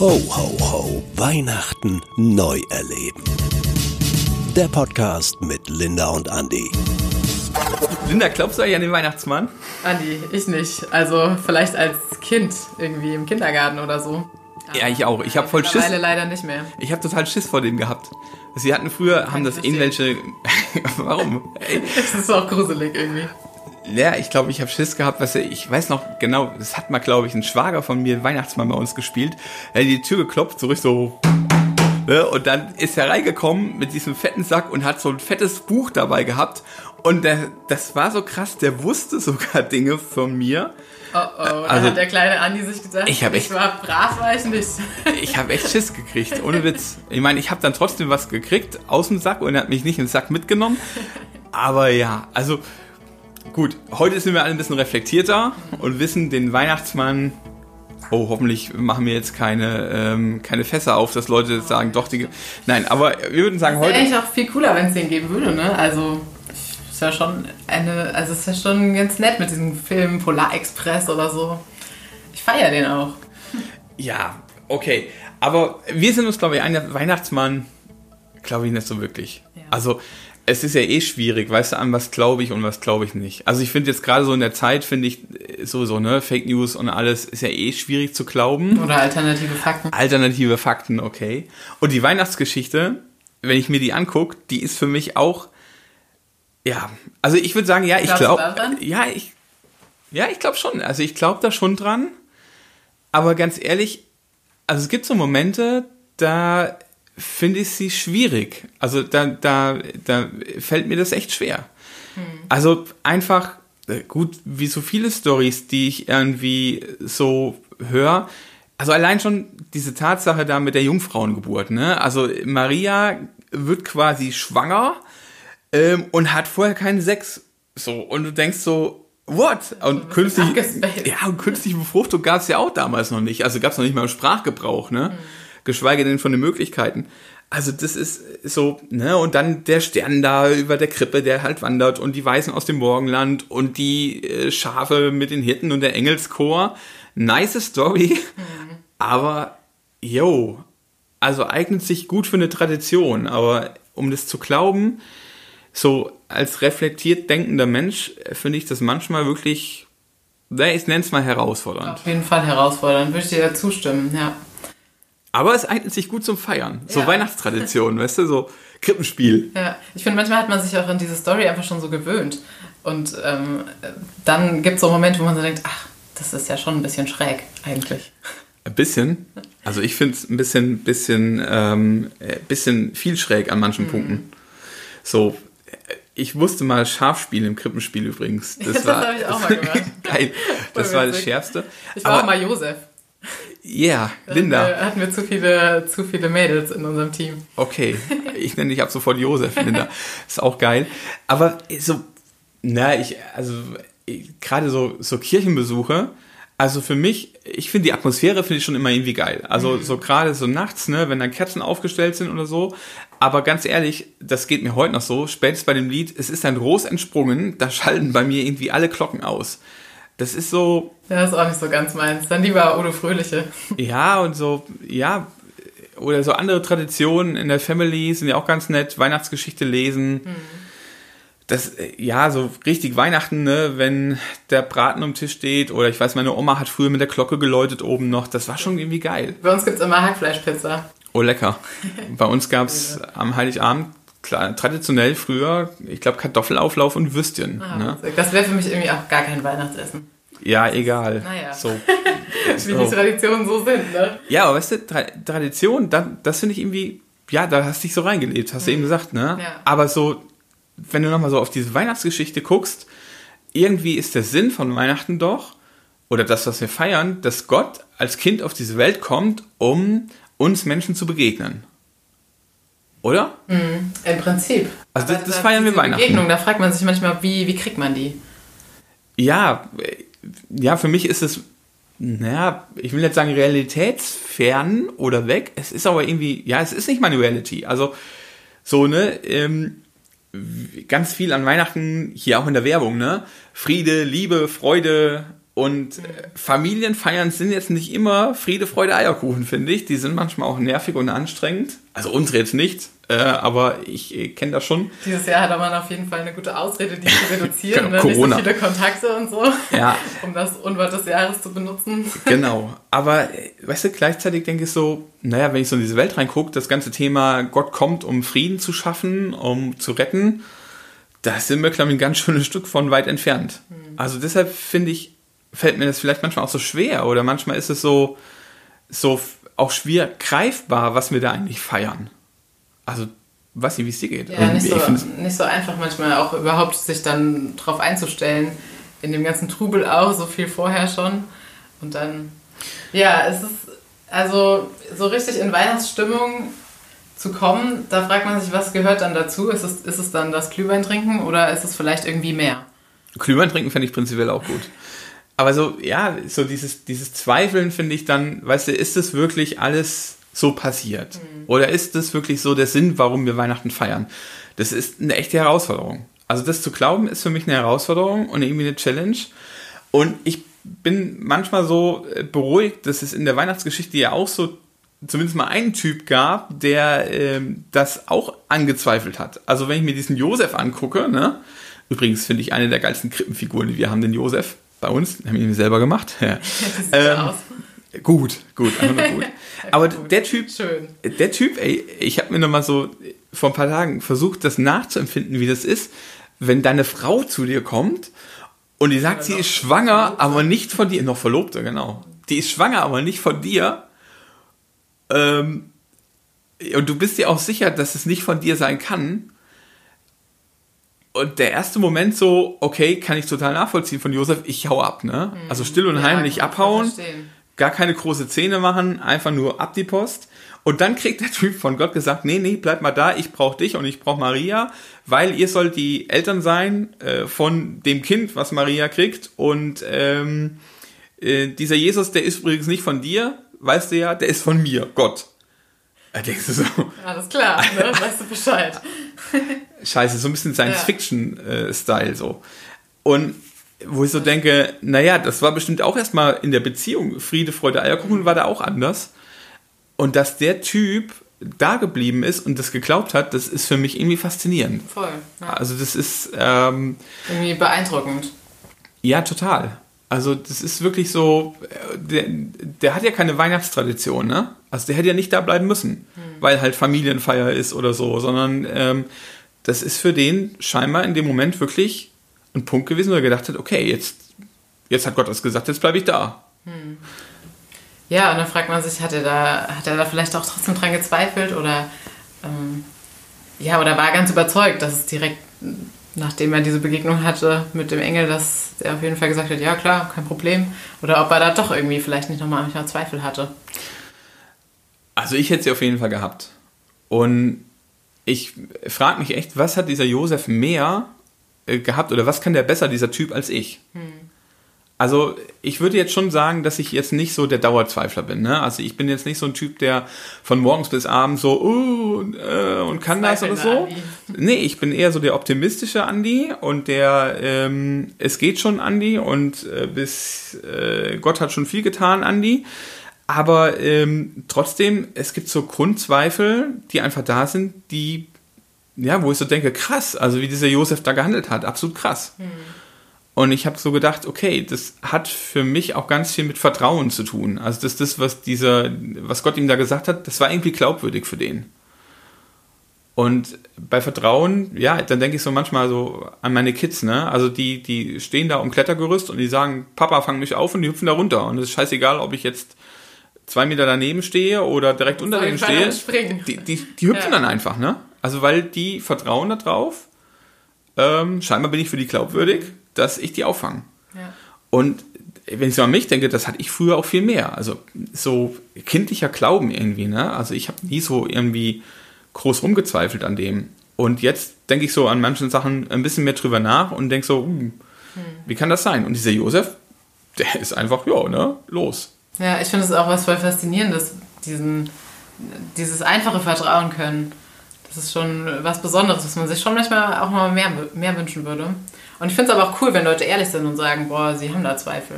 Ho, ho, ho. Weihnachten neu erleben. Der Podcast mit Linda und Andy. Linda, glaubst du eigentlich an den Weihnachtsmann? Andi, ich nicht. Also vielleicht als Kind irgendwie im Kindergarten oder so. Ja, ich auch. Ich habe voll Schiss. Leider nicht mehr. Ich habe total Schiss vor dem gehabt. Sie hatten früher, haben das irgendwelche. Warum? Ey, Das ist auch gruselig irgendwie. Ja, ich glaube, ich habe Schiss gehabt, was ich weiß noch genau, das hat mal, glaube ich, ein Schwager von mir, Weihnachtsmann bei uns gespielt. Er hat die Tür geklopft, so richtig so. Ne, und dann ist er reingekommen mit diesem fetten Sack und hat so ein fettes Buch dabei gehabt. Und der, das war so krass, der wusste sogar Dinge von mir. Oh oh, da Also- hat der kleine Andi sich gedacht, Ich echt- ich war brav, war ich nicht. Ich habe echt Schiss gekriegt, ohne Witz. Ich meine, ich habe dann trotzdem was gekriegt aus dem Sack und er hat mich nicht in den Sack mitgenommen. Aber ja, also gut, heute sind wir alle ein bisschen reflektierter und wissen, den Weihnachtsmann. Oh, hoffentlich machen wir jetzt keine, ähm, keine Fässer auf, dass Leute sagen, doch, die. Nein, aber wir würden sagen, Wäre heute. eigentlich auch viel cooler, wenn es den geben würde, ne? Also, ist ja schon eine, also ist ja schon ganz nett mit diesem Film Polar Express oder so. Ich feiere den auch. Ja, okay. Aber wir sind uns, glaube ich, ein Weihnachtsmann, glaube ich, nicht so wirklich. Ja. Also, es ist ja eh schwierig, weißt du, an was glaube ich und was glaube ich nicht. Also, ich finde jetzt gerade so in der Zeit, finde ich äh, sowieso, ne, Fake News und alles ist ja eh schwierig zu glauben. Oder alternative Fakten. Alternative Fakten, okay. Und die Weihnachtsgeschichte, wenn ich mir die angucke, die ist für mich auch, ja, also ich würde sagen, ja, ich Glaubst du glaube, ja, ich, ja, ich glaube schon. Also ich glaube da schon dran. Aber ganz ehrlich, also es gibt so Momente, da finde ich sie schwierig. Also da, da, da fällt mir das echt schwer. Also einfach, äh, gut, wie so viele Stories, die ich irgendwie so höre. Also allein schon diese Tatsache da mit der Jungfrauengeburt, ne? Also Maria wird quasi schwanger ähm, und hat vorher keinen Sex. So, und du denkst so, what? Und künstlich, ja, und künstliche Befruchtung gab es ja auch damals noch nicht. Also gab es noch nicht mal im Sprachgebrauch, ne? Geschweige denn von den Möglichkeiten. Also das ist so, ne, und dann der Stern da über der Krippe, der halt wandert und die Weißen aus dem Morgenland und die äh, Schafe mit den Hirten und der Engelschor. Nice Story, aber yo, also eignet sich gut für eine Tradition, aber um das zu glauben, so als reflektiert denkender Mensch äh, finde ich das manchmal wirklich, ich nenne es mal herausfordernd. Auf jeden Fall herausfordernd, würde ich dir da zustimmen, ja. Aber es eignet sich gut zum Feiern. So Ja. Weihnachtstradition, weißt du, so Krippenspiel. Ja, ich finde, manchmal hat man sich auch an diese Story einfach schon so gewöhnt. Und ähm, dann gibt es so Momente, wo man so denkt, ach, das ist ja schon ein bisschen schräg eigentlich. Ein bisschen. Also ich finde es ein bisschen, bisschen, ähm, äh, bisschen viel schräg an Mhm. manchen Punkten. So, äh, ich musste mal scharf spielen im Krippenspiel übrigens. Das, Das war hab ich auch mal gemacht. geil. Das war das. Schärfste. Ich war Aber auch mal Josef. Yeah, Da Linda. Hatten wir, hatten wir zu viele, zu viele Mädels in unserem Team. Okay, ich nenne dich ab sofort Josef, Linda. Ist auch geil. Aber so, na, ich, also ich- gerade so, so Kirchenbesuche, also für mich, ich finde die Atmosphäre finde ich schon immer irgendwie geil. Also so gerade so nachts, ne, wenn dann Kerzen aufgestellt sind oder so. Aber ganz ehrlich, das geht mir heute noch so, spätestens bei dem Lied, es ist ein Ros entsprungen, da schalten bei mir irgendwie alle Glocken aus. Das ist so, Ja, ist auch nicht so ganz meins. Dann lieber Udo Fröhliche. ja, und so, ja, oder so andere Traditionen in der Family sind ja auch ganz nett. Weihnachtsgeschichte lesen. Das, äh, ja, so richtig Weihnachten, ne, wenn der Braten am Tisch steht. Oder ich weiß, meine Oma hat früher mit der Glocke geläutet oben noch. Das war schon irgendwie geil. Bei uns gibt es immer Hackfleischpizza. Oh, lecker. Bei uns gab's am Heiligabend klar, traditionell früher, ich glaube, Kartoffelauflauf und Würstchen. Ah, Ne? Das wäre für mich irgendwie auch gar kein Weihnachtsessen. Ja, egal. Naja. So. Wie So. die Traditionen so sind, ne? Ja, aber weißt du, Tra Tradition, da, das finde ich irgendwie, ja, da hast du dich so reingelebt, hast du eben gesagt, ne? Ja. Aber so, wenn du nochmal so auf diese Weihnachtsgeschichte guckst, irgendwie ist der Sinn von Weihnachten doch, oder das, was wir feiern, dass Gott als Kind auf diese Welt kommt, um uns Menschen zu begegnen. Oder? Im Prinzip. Also das- das da- feiern wir Weihnachten. Begegnung, da fragt man sich manchmal, wie, wie kriegt man die? Ja, ja, für mich ist es, naja, ich will jetzt sagen realitätsfern oder weg. Es ist aber irgendwie, ja, es ist nicht meine Reality. Also so, ne, ähm, ganz viel an Weihnachten, hier auch in der Werbung, ne? Friede, Liebe, Freude, Und äh, Familienfeiern sind jetzt nicht immer Friede, Freude, Eierkuchen, finde ich. Die sind manchmal auch nervig und anstrengend. Also unsere jetzt nicht, äh, aber ich äh, kenne das schon. Dieses Jahr hat man auf jeden Fall eine gute Ausrede, die zu reduzieren. ne? Corona. Nicht so viele Kontakte und so, Ja. um das Unwort des Jahres zu benutzen. Genau. Aber, äh, weißt du, gleichzeitig denke ich so, naja, wenn ich so in diese Welt reingucke, das ganze Thema Gott kommt, um Frieden zu schaffen, um zu retten, da sind wir, glaube ich, ein ganz schönes Stück von weit entfernt. Also deshalb finde ich, fällt mir das vielleicht manchmal auch so schwer oder manchmal ist es so, so auch schwer greifbar, was wir da eigentlich feiern. Also, weiß nicht, wie es dir geht. Ja, nicht Irgendwie. so, nicht so einfach manchmal auch überhaupt sich dann drauf einzustellen. In dem ganzen Trubel auch, so viel vorher schon. Und dann, ja, es ist, also so richtig in Weihnachtsstimmung zu kommen, da fragt man sich, was gehört dann dazu? Ist es, ist es dann das Glühwein trinken oder ist es vielleicht irgendwie mehr? Glühwein trinken fände ich prinzipiell auch gut. Aber so, ja, so dieses, dieses Zweifeln finde ich dann, weißt du, ist es wirklich alles so passiert? Oder ist es wirklich so der Sinn, warum wir Weihnachten feiern? Das ist eine echte Herausforderung. Also das zu glauben ist für mich eine Herausforderung und irgendwie eine Challenge. Und ich bin manchmal so äh, beruhigt, dass es in der Weihnachtsgeschichte ja auch so zumindest mal einen Typ gab, der ähm, das auch angezweifelt hat. Also wenn ich mir diesen Josef angucke, ne? Übrigens finde ich eine der geilsten Krippenfiguren, die wir haben, den Josef bei uns. Haben wir selber gemacht. Ja. Ähm? Gut, gut, einfach gut. Aber der Typ, Schön. der Typ, ey, ich habe mir noch mal so vor ein paar Tagen versucht, das nachzuempfinden, wie das ist, wenn deine Frau zu dir kommt und die sagt, Ja, sie ist schwanger, Verlobte. aber nicht von dir, noch Verlobte, genau. Die ist schwanger, aber nicht von dir. Ähm, und du bist dir auch sicher, dass es nicht von dir sein kann. Und der erste Moment so, okay, kann ich total nachvollziehen von Josef, ich hau ab, ne? Also still und Ja, heimlich abhauen gar keine große Szene machen, einfach nur ab die Post. Und dann kriegt der Typ von Gott gesagt, nee, nee, bleib mal da, ich brauche dich und ich brauche Maria, weil ihr sollt die Eltern sein äh, von dem Kind, was Maria kriegt. Und ähm, äh, dieser Jesus, der ist übrigens nicht von dir, weißt du ja, der ist von mir, Gott. Da denkst du so, Alles klar, ne? weißt du Bescheid. scheiße, so ein bisschen Science-Fiction-Style so. Und wo ich so denke, naja, das war bestimmt auch erstmal in der Beziehung Friede, Freude, Eierkuchen war da auch anders. Und dass der Typ da geblieben ist und das geglaubt hat, das ist für mich irgendwie faszinierend. Voll. Ja. Also das ist, ähm, Irgendwie beeindruckend. ja, total. Also das ist wirklich so, äh, der, der hat ja keine Weihnachtstradition, ne? Also der hätte ja nicht da bleiben müssen, weil halt Familienfeier ist oder so, sondern ähm, das ist für den scheinbar in dem Moment wirklich ein Punkt gewesen, wo er gedacht hat, okay, jetzt, jetzt hat Gott das gesagt, jetzt bleibe ich da. Ja, und dann fragt man sich, hat er da, hat er da vielleicht auch trotzdem dran gezweifelt oder ähm, ja, oder war er ganz überzeugt, dass es direkt, nachdem er diese Begegnung hatte mit dem Engel, dass er auf jeden Fall gesagt hat, ja klar, kein Problem. Oder ob er da doch irgendwie vielleicht nicht nochmal manchmal Zweifel hatte. Also ich hätte sie auf jeden Fall gehabt. Und ich frage mich echt, was hat dieser Josef mehr äh, gehabt oder was kann der besser, dieser Typ, als ich? Also ich würde jetzt schon sagen, dass ich jetzt nicht so der Dauerzweifler bin. Ne? Also ich bin jetzt nicht so ein Typ, der von morgens bis abends so uh, und, äh, und kann das oder so. Zweifelnder Nee, ich bin eher so der optimistische Andi und der ähm, es geht schon Andi und äh, bis äh, Gott hat schon viel getan Andi. Aber ähm, trotzdem, es gibt so Grundzweifel, die einfach da sind, die, ja, wo ich so denke, krass, also wie dieser Josef da gehandelt hat, absolut krass. Und ich habe so gedacht, okay, das hat für mich auch ganz viel mit Vertrauen zu tun. Also das, das, was dieser, was Gott ihm da gesagt hat, das war irgendwie glaubwürdig für den. Und bei Vertrauen, ja, dann denke ich so manchmal so an meine Kids, ne? Also die, die stehen da um Klettergerüst und die sagen, Papa, fang mich auf und die hüpfen da runter. Und es ist scheißegal, ob ich jetzt zwei Meter daneben stehe oder direkt unter denen stehe. Die, die, die hüpfen Ja. dann einfach, ne? Also weil die vertrauen da drauf. Ähm, scheinbar bin ich für die glaubwürdig, dass ich die auffange. Ja. Und wenn ich so an mich denke, das hatte ich früher auch viel mehr. Also so kindlicher Glauben irgendwie, ne? Also ich habe nie so irgendwie groß rumgezweifelt an dem. Und jetzt denke ich so an manchen Sachen ein bisschen mehr drüber nach und denke so, hm, wie kann das sein? Und dieser Josef, der ist einfach, ja, ne, los. Ja, ich finde es auch was voll Faszinierendes, diesen, dieses einfache Vertrauen können. Das ist schon was Besonderes, was man sich schon manchmal auch mal mehr, mehr wünschen würde. Und ich finde es aber auch cool, wenn Leute ehrlich sind und sagen, boah, sie haben da Zweifel.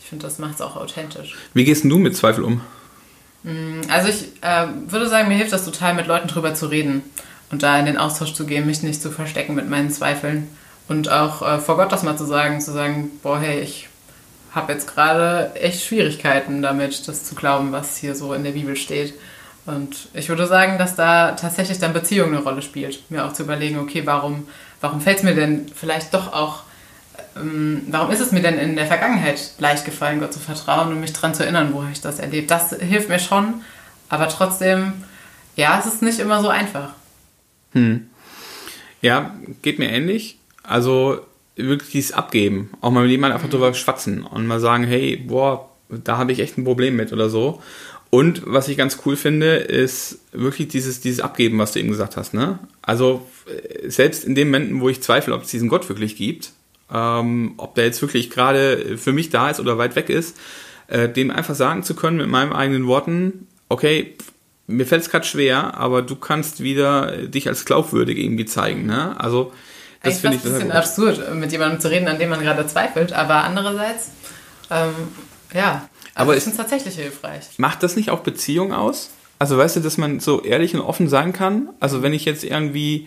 Ich finde, das macht es auch authentisch. Wie gehst du mit Zweifel um? Also ich äh, würde sagen, mir hilft das total, mit Leuten drüber zu reden und da in den Austausch zu gehen, mich nicht zu verstecken mit meinen Zweifeln und auch äh, vor Gott das mal zu sagen, zu sagen, boah, hey, ich habe jetzt gerade echt Schwierigkeiten damit, das zu glauben, was hier so in der Bibel steht. Und ich würde sagen, dass da tatsächlich dann Beziehung eine Rolle spielt. Mir auch zu überlegen, okay, warum, warum fällt es mir denn vielleicht doch auch, ähm, warum ist es mir denn in der Vergangenheit leicht gefallen, Gott zu vertrauen und mich daran zu erinnern, wo habe ich das erlebt. Das hilft mir schon, aber trotzdem, ja, es ist nicht immer so einfach. Hm. Ja, geht mir ähnlich. Also wirklich dieses Abgeben. Auch mal mit jemandem einfach drüber schwatzen und mal sagen, hey, boah, da habe ich echt ein Problem mit oder so. Und was ich ganz cool finde, ist wirklich dieses, dieses Abgeben, was du eben gesagt hast. Ne? Also äh, selbst in den Momenten, wo ich zweifle, ob es diesen Gott wirklich gibt, ähm, ob der jetzt wirklich gerade für mich da ist oder weit weg ist, äh, dem einfach sagen zu können mit meinen eigenen Worten, okay, mir fällt es gerade schwer, aber du kannst wieder dich als glaubwürdig irgendwie zeigen. Ne? Also das finde ich das ein bisschen absurd, mit jemandem zu reden, an dem man gerade zweifelt, aber andererseits, ähm, ja, also aber es ist tatsächlich hilfreich. Macht das nicht auch Beziehung aus? Also weißt du, dass man so ehrlich und offen sein kann? Also wenn ich jetzt irgendwie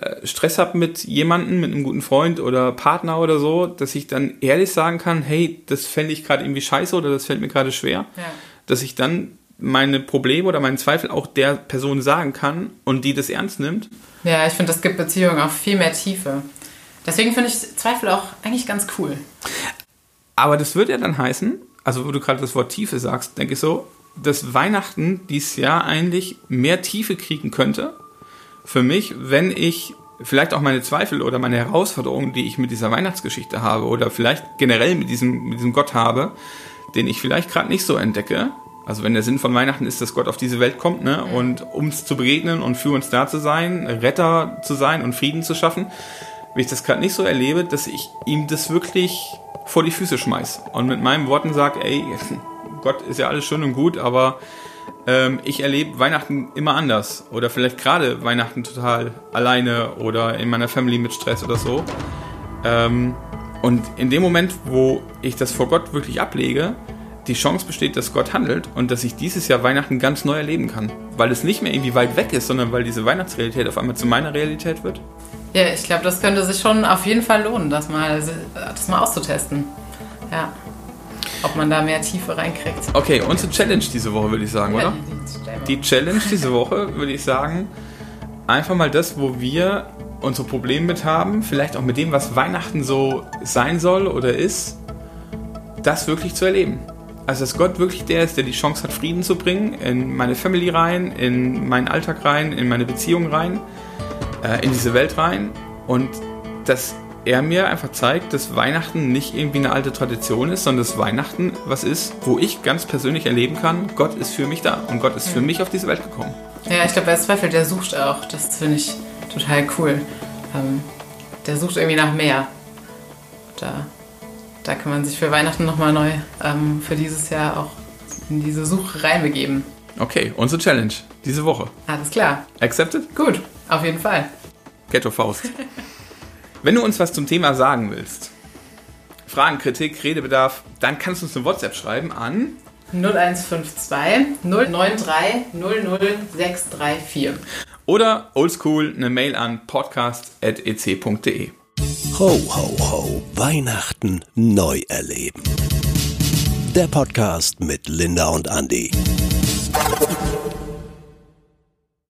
äh, Stress habe mit jemandem, mit einem guten Freund oder Partner oder so, dass ich dann ehrlich sagen kann, hey, das fände ich gerade irgendwie scheiße oder das fällt mir gerade schwer. Ja. Dass ich dann meine Probleme oder meinen Zweifel auch der Person sagen kann und die das ernst nimmt. Ja, ich finde, das gibt Beziehungen auch viel mehr Tiefe. Deswegen finde ich Zweifel auch eigentlich ganz cool. Aber das würde ja dann heißen, also wo du gerade das Wort Tiefe sagst, denke ich so, dass Weihnachten dieses Jahr eigentlich mehr Tiefe kriegen könnte für mich, wenn ich vielleicht auch meine Zweifel oder meine Herausforderungen, die ich mit dieser Weihnachtsgeschichte habe oder vielleicht generell mit diesem, mit diesem Gott habe, den ich vielleicht gerade nicht so entdecke, also wenn der Sinn von Weihnachten ist, dass Gott auf diese Welt kommt, ne, und uns zu begegnen und für uns da zu sein, Retter zu sein und Frieden zu schaffen, wenn ich das gerade nicht so erlebe, dass ich ihm das wirklich vor die Füße schmeiß und mit meinen Worten sage, ey, Gott ist ja alles schön und gut, aber ähm, ich erlebe Weihnachten immer anders oder vielleicht gerade Weihnachten total alleine oder in meiner Family mit Stress oder so. Ähm, und in dem Moment, wo ich das vor Gott wirklich ablege, die Chance besteht, dass Gott handelt und dass ich dieses Jahr Weihnachten ganz neu erleben kann. Weil es nicht mehr irgendwie weit weg ist, sondern weil diese Weihnachtsrealität auf einmal zu meiner Realität wird. Ja, ich glaube, das könnte sich schon auf jeden Fall lohnen, das mal, das mal auszutesten. Ja. Ob man da mehr Tiefe reinkriegt. Okay, unsere Challenge diese Woche, würde ich sagen, ja, oder? Die Challenge diese Woche, würde ich sagen, einfach mal das, wo wir unsere Probleme mit haben, vielleicht auch mit dem, was Weihnachten so sein soll oder ist, das wirklich zu erleben. Also, dass Gott wirklich der ist, der die Chance hat, Frieden zu bringen in meine Family rein, in meinen Alltag rein, in meine Beziehung rein, äh, in diese Welt rein. Und dass er mir einfach zeigt, dass Weihnachten nicht irgendwie eine alte Tradition ist, sondern dass Weihnachten was ist, wo ich ganz persönlich erleben kann, Gott ist für mich da und Gott ist für mich auf diese Welt gekommen. Ja, ich glaube, wer zweifelt, der sucht auch. Das finde ich total cool. Ähm, der sucht irgendwie nach mehr. Da da kann man sich für Weihnachten nochmal neu ähm, für dieses Jahr auch in diese Suche reinbegeben. Okay, unsere Challenge diese Woche. Alles klar. Accepted? Gut, auf jeden Fall. Ghetto Faust. Wenn du uns was zum Thema sagen willst, Fragen, Kritik, Redebedarf, dann kannst du uns eine WhatsApp schreiben an 0152 093 00634. Oder oldschool eine Mail an podcast.ec.de. Ho, ho, ho. Weihnachten neu erleben. Der Podcast mit Linda und Andy.